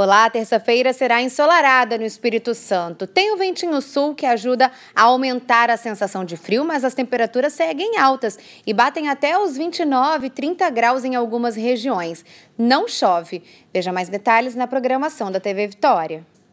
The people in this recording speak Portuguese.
Olá, terça-feira será ensolarada no Espírito Santo. Tem o ventinho sul que ajuda a aumentar a sensação de frio, mas as temperaturas seguem altas e batem até os 29, 30 graus em algumas regiões. Não chove. Veja mais detalhes na programação da TV Vitória.